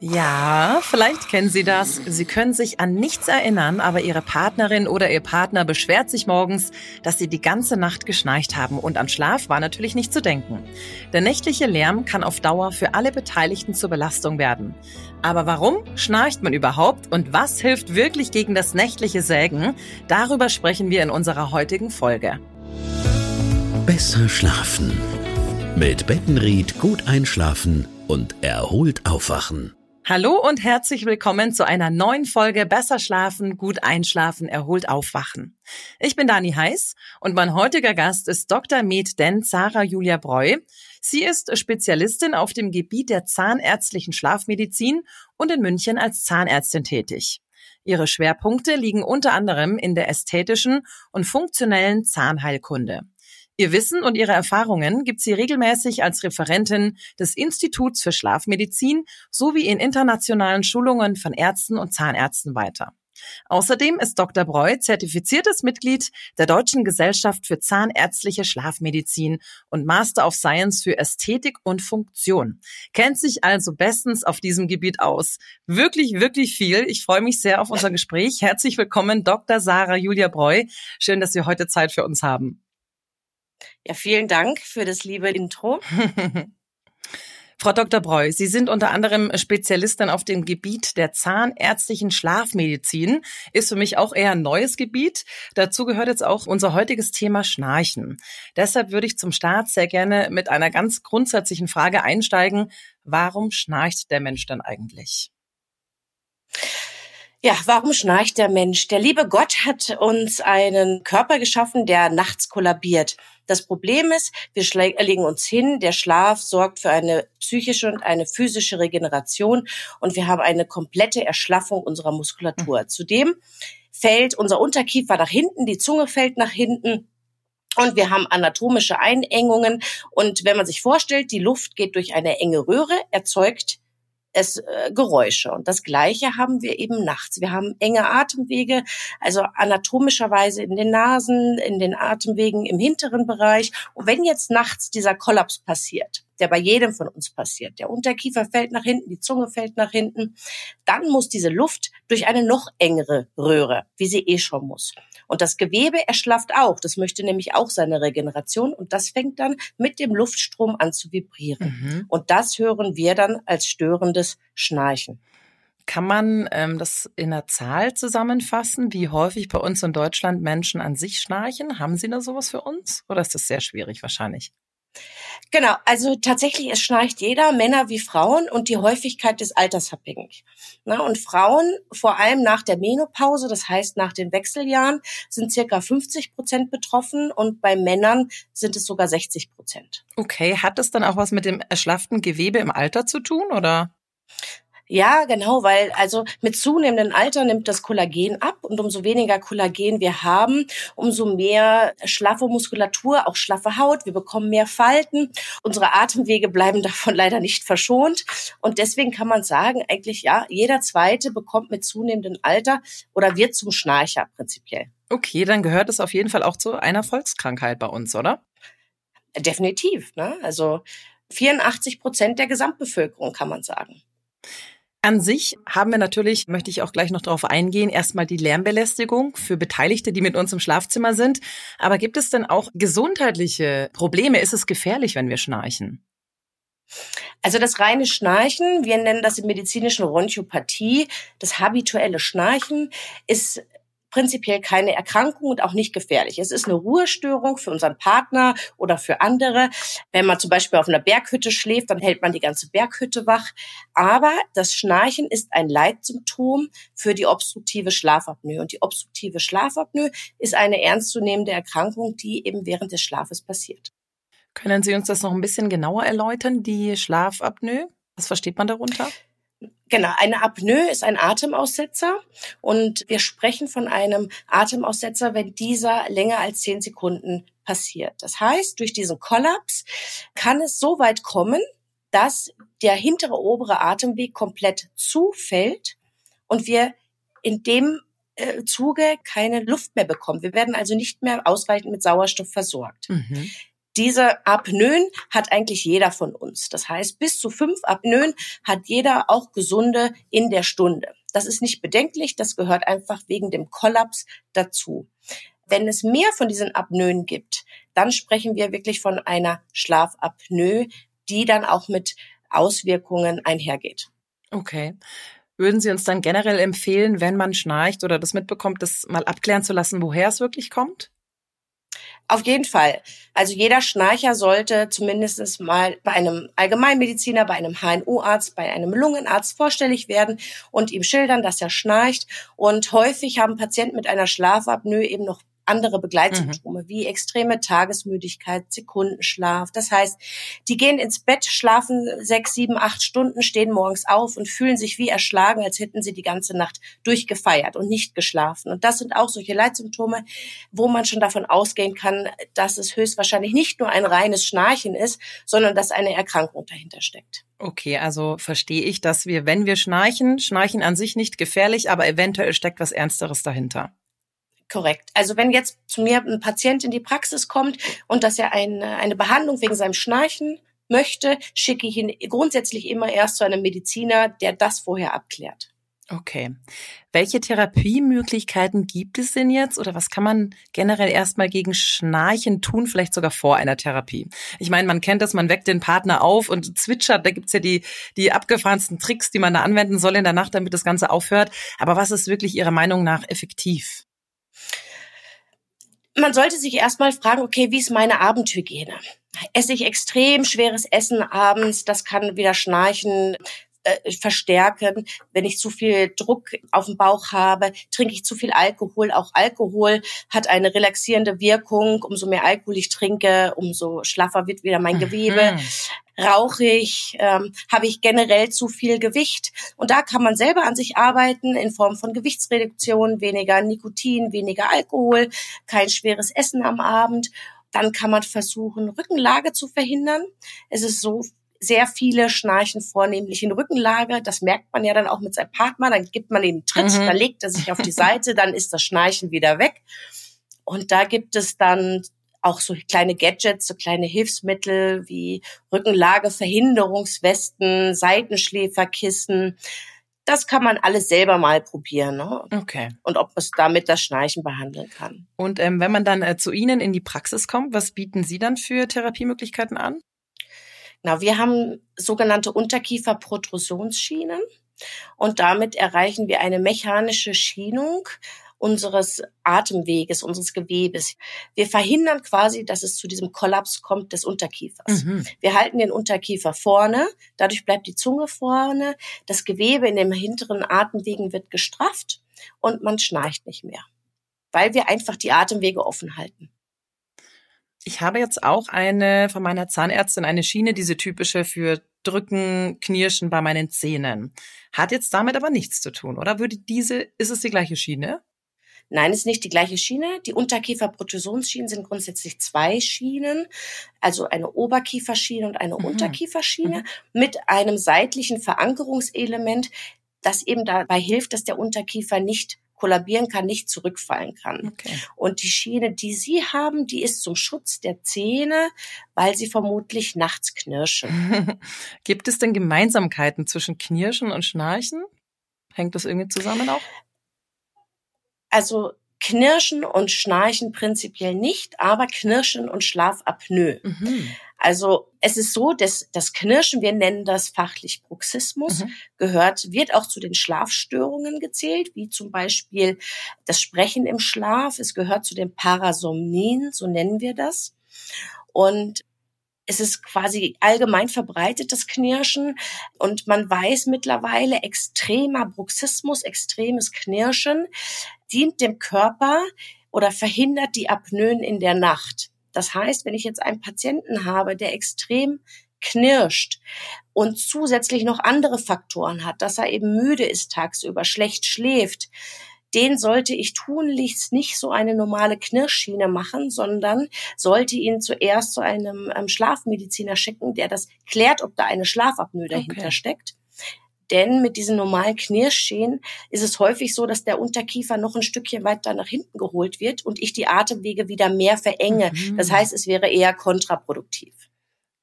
Ja, vielleicht kennen Sie das. Sie können sich an nichts erinnern, aber Ihre Partnerin oder Ihr Partner beschwert sich morgens, dass Sie die ganze Nacht geschnarcht haben und an Schlaf war natürlich nicht zu denken. Der nächtliche Lärm kann auf Dauer für alle Beteiligten zur Belastung werden. Aber warum schnarcht man überhaupt und was hilft wirklich gegen das nächtliche Sägen? Darüber sprechen wir in unserer heutigen Folge. Besser schlafen. Mit Bettenried gut einschlafen und erholt aufwachen. Hallo und herzlich willkommen zu einer neuen Folge Besser schlafen, gut einschlafen, erholt aufwachen. Ich bin Dani Heiß und mein heutiger Gast ist Dr. Med Den Sarah Julia Breu. Sie ist Spezialistin auf dem Gebiet der zahnärztlichen Schlafmedizin und in München als Zahnärztin tätig. Ihre Schwerpunkte liegen unter anderem in der ästhetischen und funktionellen Zahnheilkunde. Ihr Wissen und ihre Erfahrungen gibt sie regelmäßig als Referentin des Instituts für Schlafmedizin sowie in internationalen Schulungen von Ärzten und Zahnärzten weiter. Außerdem ist Dr. Breu zertifiziertes Mitglied der Deutschen Gesellschaft für Zahnärztliche Schlafmedizin und Master of Science für Ästhetik und Funktion. Kennt sich also bestens auf diesem Gebiet aus. Wirklich, wirklich viel. Ich freue mich sehr auf unser Gespräch. Herzlich willkommen, Dr. Sarah Julia Breu. Schön, dass Sie heute Zeit für uns haben. Ja, vielen Dank für das liebe Intro. Frau Dr. Breu, Sie sind unter anderem Spezialistin auf dem Gebiet der zahnärztlichen Schlafmedizin. Ist für mich auch eher ein neues Gebiet. Dazu gehört jetzt auch unser heutiges Thema Schnarchen. Deshalb würde ich zum Start sehr gerne mit einer ganz grundsätzlichen Frage einsteigen. Warum schnarcht der Mensch denn eigentlich? Ja, warum schnarcht der Mensch? Der liebe Gott hat uns einen Körper geschaffen, der nachts kollabiert. Das Problem ist, wir legen uns hin, der Schlaf sorgt für eine psychische und eine physische Regeneration und wir haben eine komplette Erschlaffung unserer Muskulatur. Mhm. Zudem fällt unser Unterkiefer nach hinten, die Zunge fällt nach hinten. Und wir haben anatomische Einengungen. Und wenn man sich vorstellt, die Luft geht durch eine enge Röhre, erzeugt es äh, Geräusche. Und das Gleiche haben wir eben nachts. Wir haben enge Atemwege, also anatomischerweise in den Nasen, in den Atemwegen im hinteren Bereich. Und wenn jetzt nachts dieser Kollaps passiert, der bei jedem von uns passiert, der Unterkiefer fällt nach hinten, die Zunge fällt nach hinten, dann muss diese Luft durch eine noch engere Röhre, wie sie eh schon muss. Und das Gewebe erschlafft auch. Das möchte nämlich auch seine Regeneration. Und das fängt dann mit dem Luftstrom an zu vibrieren. Mhm. Und das hören wir dann als störendes Schnarchen. Kann man ähm, das in einer Zahl zusammenfassen, wie häufig bei uns in Deutschland Menschen an sich schnarchen? Haben Sie da sowas für uns? Oder ist das sehr schwierig wahrscheinlich? Genau, also tatsächlich, es schnarcht jeder, Männer wie Frauen, und die Häufigkeit ist altersabhängig. Na, und Frauen, vor allem nach der Menopause, das heißt nach den Wechseljahren, sind circa 50 Prozent betroffen und bei Männern sind es sogar 60 Prozent. Okay, hat das dann auch was mit dem erschlafften Gewebe im Alter zu tun, oder? Ja, genau, weil also mit zunehmendem Alter nimmt das Kollagen ab und umso weniger Kollagen wir haben, umso mehr schlaffe Muskulatur, auch schlaffe Haut, wir bekommen mehr Falten. Unsere Atemwege bleiben davon leider nicht verschont und deswegen kann man sagen, eigentlich ja, jeder zweite bekommt mit zunehmendem Alter oder wird zum Schnarcher prinzipiell. Okay, dann gehört es auf jeden Fall auch zu einer Volkskrankheit bei uns, oder? Definitiv, ne? Also 84 Prozent der Gesamtbevölkerung kann man sagen. An sich haben wir natürlich, möchte ich auch gleich noch darauf eingehen, erstmal die Lärmbelästigung für Beteiligte, die mit uns im Schlafzimmer sind. Aber gibt es denn auch gesundheitliche Probleme? Ist es gefährlich, wenn wir schnarchen? Also das reine Schnarchen, wir nennen das im medizinischen Ronchopathie, das habituelle Schnarchen ist prinzipiell keine Erkrankung und auch nicht gefährlich. Es ist eine Ruhestörung für unseren Partner oder für andere. Wenn man zum Beispiel auf einer Berghütte schläft, dann hält man die ganze Berghütte wach. Aber das Schnarchen ist ein Leitsymptom für die obstruktive Schlafapnoe. Und die obstruktive Schlafapnoe ist eine ernstzunehmende Erkrankung, die eben während des Schlafes passiert. Können Sie uns das noch ein bisschen genauer erläutern, die Schlafapnoe? Was versteht man darunter? Genau, eine Apnoe ist ein Atemaussetzer und wir sprechen von einem Atemaussetzer, wenn dieser länger als zehn Sekunden passiert. Das heißt, durch diesen Kollaps kann es so weit kommen, dass der hintere obere Atemweg komplett zufällt und wir in dem äh, Zuge keine Luft mehr bekommen. Wir werden also nicht mehr ausreichend mit Sauerstoff versorgt. Mhm. Diese Apnoen hat eigentlich jeder von uns. Das heißt, bis zu fünf Apnoen hat jeder auch gesunde in der Stunde. Das ist nicht bedenklich, das gehört einfach wegen dem Kollaps dazu. Wenn es mehr von diesen Apnoen gibt, dann sprechen wir wirklich von einer Schlafapnoe, die dann auch mit Auswirkungen einhergeht. Okay. Würden Sie uns dann generell empfehlen, wenn man schnarcht oder das mitbekommt, das mal abklären zu lassen, woher es wirklich kommt? Auf jeden Fall. Also jeder Schnarcher sollte zumindest mal bei einem Allgemeinmediziner, bei einem HNO-Arzt, bei einem Lungenarzt vorstellig werden und ihm schildern, dass er schnarcht. Und häufig haben Patienten mit einer Schlafapnoe eben noch andere Begleitsymptome mhm. wie extreme Tagesmüdigkeit, Sekundenschlaf. Das heißt, die gehen ins Bett, schlafen sechs, sieben, acht Stunden, stehen morgens auf und fühlen sich wie erschlagen, als hätten sie die ganze Nacht durchgefeiert und nicht geschlafen. Und das sind auch solche Leitsymptome, wo man schon davon ausgehen kann, dass es höchstwahrscheinlich nicht nur ein reines Schnarchen ist, sondern dass eine Erkrankung dahinter steckt. Okay, also verstehe ich, dass wir, wenn wir schnarchen, schnarchen an sich nicht gefährlich, aber eventuell steckt was Ernsteres dahinter. Korrekt. Also wenn jetzt zu mir ein Patient in die Praxis kommt und dass er eine, eine Behandlung wegen seinem Schnarchen möchte, schicke ich ihn grundsätzlich immer erst zu einem Mediziner, der das vorher abklärt. Okay. Welche Therapiemöglichkeiten gibt es denn jetzt oder was kann man generell erstmal gegen Schnarchen tun, vielleicht sogar vor einer Therapie? Ich meine, man kennt das, man weckt den Partner auf und zwitschert, da gibt's ja die, die abgefahrensten Tricks, die man da anwenden soll in der Nacht, damit das Ganze aufhört. Aber was ist wirklich Ihrer Meinung nach effektiv? Man sollte sich erstmal fragen, okay, wie ist meine Abendhygiene? Esse ich extrem schweres Essen abends, das kann wieder Schnarchen äh, verstärken. Wenn ich zu viel Druck auf dem Bauch habe, trinke ich zu viel Alkohol. Auch Alkohol hat eine relaxierende Wirkung. Umso mehr Alkohol ich trinke, umso schlaffer wird wieder mein Gewebe. Mhm rauche ich, ähm, habe ich generell zu viel Gewicht. Und da kann man selber an sich arbeiten in Form von Gewichtsreduktion, weniger Nikotin, weniger Alkohol, kein schweres Essen am Abend. Dann kann man versuchen, Rückenlage zu verhindern. Es ist so, sehr viele schnarchen vornehmlich in Rückenlage. Das merkt man ja dann auch mit seinem Partner. Dann gibt man ihm einen Tritt, mhm. dann legt er sich auf die Seite, dann ist das Schnarchen wieder weg. Und da gibt es dann auch so kleine Gadgets, so kleine Hilfsmittel wie Rückenlage, Verhinderungswesten, Seitenschläferkissen. Das kann man alles selber mal probieren. Ne? Okay. Und ob es damit das Schnarchen behandeln kann. Und ähm, wenn man dann äh, zu Ihnen in die Praxis kommt, was bieten Sie dann für Therapiemöglichkeiten an? Na, wir haben sogenannte Unterkieferprotrusionsschienen. Und damit erreichen wir eine mechanische Schienung unseres Atemweges, unseres Gewebes. Wir verhindern quasi, dass es zu diesem Kollaps kommt des Unterkiefers. Mhm. Wir halten den Unterkiefer vorne, dadurch bleibt die Zunge vorne, das Gewebe in den hinteren Atemwegen wird gestrafft und man schnarcht nicht mehr, weil wir einfach die Atemwege offen halten. Ich habe jetzt auch eine von meiner Zahnärztin eine Schiene, diese typische für Drücken, Knirschen bei meinen Zähnen. Hat jetzt damit aber nichts zu tun, oder? Würde diese, ist es die gleiche Schiene? Nein, es ist nicht die gleiche Schiene. Die Unterkieferprotusionsschienen sind grundsätzlich zwei Schienen, also eine Oberkieferschiene und eine mhm. Unterkieferschiene mhm. mit einem seitlichen Verankerungselement, das eben dabei hilft, dass der Unterkiefer nicht kollabieren kann, nicht zurückfallen kann. Okay. Und die Schiene, die Sie haben, die ist zum Schutz der Zähne, weil sie vermutlich nachts knirschen. Gibt es denn Gemeinsamkeiten zwischen Knirschen und Schnarchen? Hängt das irgendwie zusammen auch? Also Knirschen und Schnarchen prinzipiell nicht, aber Knirschen und Schlafapnoe. Mhm. Also es ist so, dass das Knirschen, wir nennen das fachlich Bruxismus, mhm. gehört, wird auch zu den Schlafstörungen gezählt, wie zum Beispiel das Sprechen im Schlaf. Es gehört zu den Parasomnien, so nennen wir das. Und es ist quasi allgemein verbreitetes Knirschen und man weiß mittlerweile, extremer Bruxismus, extremes Knirschen dient dem Körper oder verhindert die Apnoen in der Nacht. Das heißt, wenn ich jetzt einen Patienten habe, der extrem knirscht und zusätzlich noch andere Faktoren hat, dass er eben müde ist tagsüber, schlecht schläft, den sollte ich tunlichst nicht so eine normale Knirschschiene machen, sondern sollte ihn zuerst zu einem ähm, Schlafmediziner schicken, der das klärt, ob da eine Schlafapnoe dahinter okay. steckt. Denn mit diesen normalen Knirschschäden ist es häufig so, dass der Unterkiefer noch ein Stückchen weiter nach hinten geholt wird und ich die Atemwege wieder mehr verenge. Mhm. Das heißt, es wäre eher kontraproduktiv.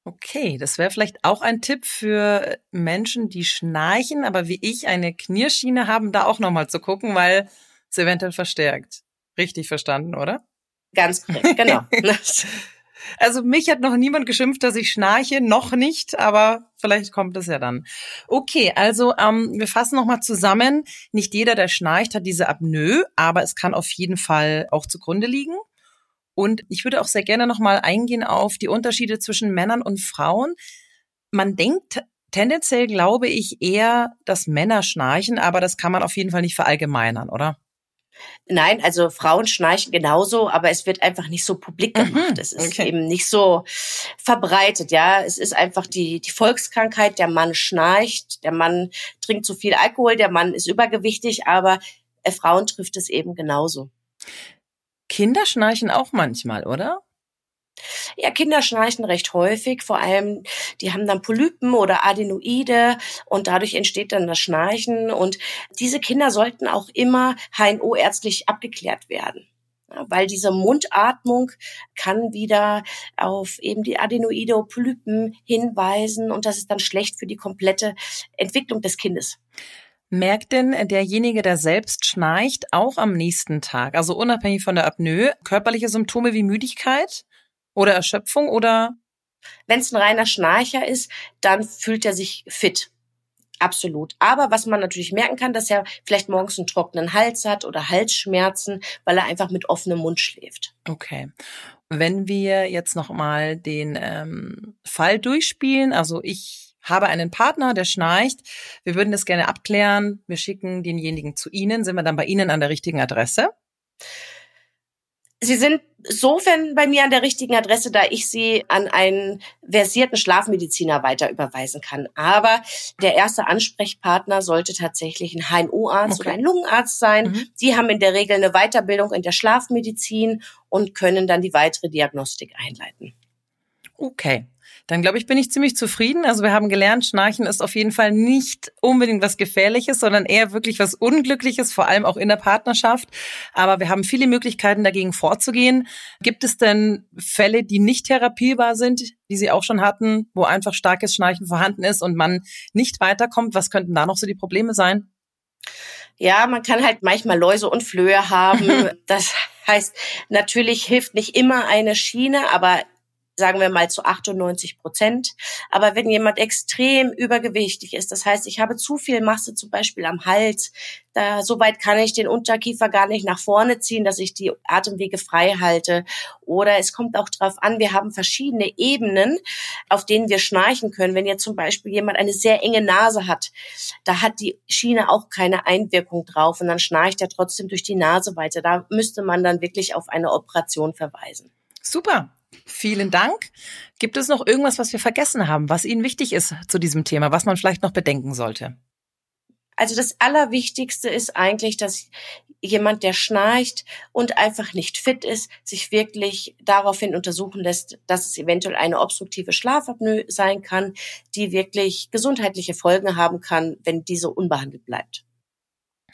Okay, das wäre vielleicht auch ein Tipp für Menschen, die schnarchen, aber wie ich eine Knierschiene haben, da auch nochmal zu gucken, weil es eventuell verstärkt. Richtig verstanden, oder? Ganz korrekt, genau. also mich hat noch niemand geschimpft, dass ich schnarche, noch nicht, aber vielleicht kommt es ja dann. Okay, also ähm, wir fassen nochmal zusammen. Nicht jeder, der schnarcht, hat diese Apnoe, aber es kann auf jeden Fall auch zugrunde liegen. Und ich würde auch sehr gerne nochmal eingehen auf die Unterschiede zwischen Männern und Frauen. Man denkt tendenziell, glaube ich, eher, dass Männer schnarchen, aber das kann man auf jeden Fall nicht verallgemeinern, oder? Nein, also Frauen schnarchen genauso, aber es wird einfach nicht so publik mhm, gemacht. Mhm, es ist okay. eben nicht so verbreitet, ja. Es ist einfach die, die Volkskrankheit. Der Mann schnarcht, der Mann trinkt zu viel Alkohol, der Mann ist übergewichtig, aber äh, Frauen trifft es eben genauso. Kinder schnarchen auch manchmal, oder? Ja, Kinder schnarchen recht häufig, vor allem die haben dann Polypen oder Adenoide und dadurch entsteht dann das Schnarchen und diese Kinder sollten auch immer HNO ärztlich abgeklärt werden. weil diese Mundatmung kann wieder auf eben die Adenoide Polypen hinweisen und das ist dann schlecht für die komplette Entwicklung des Kindes. Merkt denn derjenige, der selbst schnarcht, auch am nächsten Tag, also unabhängig von der Apnoe, körperliche Symptome wie Müdigkeit oder Erschöpfung oder? Wenn es ein reiner Schnarcher ist, dann fühlt er sich fit. Absolut. Aber was man natürlich merken kann, dass er vielleicht morgens einen trockenen Hals hat oder Halsschmerzen, weil er einfach mit offenem Mund schläft. Okay. Wenn wir jetzt noch mal den ähm, Fall durchspielen, also ich habe einen Partner, der schnarcht. Wir würden das gerne abklären. Wir schicken denjenigen zu Ihnen. Sind wir dann bei Ihnen an der richtigen Adresse? Sie sind sofern bei mir an der richtigen Adresse, da ich Sie an einen versierten Schlafmediziner weiter überweisen kann. Aber der erste Ansprechpartner sollte tatsächlich ein HNO-Arzt okay. oder ein Lungenarzt sein. Mhm. Die haben in der Regel eine Weiterbildung in der Schlafmedizin und können dann die weitere Diagnostik einleiten. Okay dann glaube ich, bin ich ziemlich zufrieden. Also wir haben gelernt, Schnarchen ist auf jeden Fall nicht unbedingt was Gefährliches, sondern eher wirklich was Unglückliches, vor allem auch in der Partnerschaft. Aber wir haben viele Möglichkeiten, dagegen vorzugehen. Gibt es denn Fälle, die nicht therapierbar sind, die Sie auch schon hatten, wo einfach starkes Schnarchen vorhanden ist und man nicht weiterkommt? Was könnten da noch so die Probleme sein? Ja, man kann halt manchmal Läuse und Flöhe haben. das heißt, natürlich hilft nicht immer eine Schiene, aber sagen wir mal zu 98 Prozent. Aber wenn jemand extrem übergewichtig ist, das heißt, ich habe zu viel Masse zum Beispiel am Hals, da so weit kann ich den Unterkiefer gar nicht nach vorne ziehen, dass ich die Atemwege frei halte. Oder es kommt auch darauf an, wir haben verschiedene Ebenen, auf denen wir schnarchen können. Wenn jetzt zum Beispiel jemand eine sehr enge Nase hat, da hat die Schiene auch keine Einwirkung drauf und dann schnarcht er trotzdem durch die Nase weiter. Da müsste man dann wirklich auf eine Operation verweisen. Super. Vielen Dank. Gibt es noch irgendwas, was wir vergessen haben, was Ihnen wichtig ist zu diesem Thema, was man vielleicht noch bedenken sollte? Also das Allerwichtigste ist eigentlich, dass jemand, der schnarcht und einfach nicht fit ist, sich wirklich daraufhin untersuchen lässt, dass es eventuell eine obstruktive Schlafapnoe sein kann, die wirklich gesundheitliche Folgen haben kann, wenn diese unbehandelt bleibt.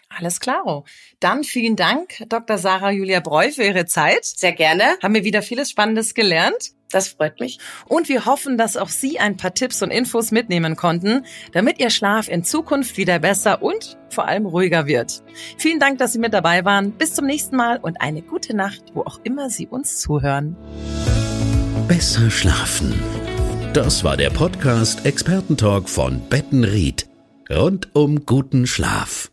Alles klar. Dann vielen Dank, Dr. Sarah Julia Breu, für Ihre Zeit. Sehr gerne. Haben wir wieder vieles Spannendes gelernt. Das freut mich. Und wir hoffen, dass auch Sie ein paar Tipps und Infos mitnehmen konnten, damit Ihr Schlaf in Zukunft wieder besser und vor allem ruhiger wird. Vielen Dank, dass Sie mit dabei waren. Bis zum nächsten Mal und eine gute Nacht, wo auch immer Sie uns zuhören. Besser schlafen. Das war der Podcast Expertentalk von Bettenried. Rund um guten Schlaf.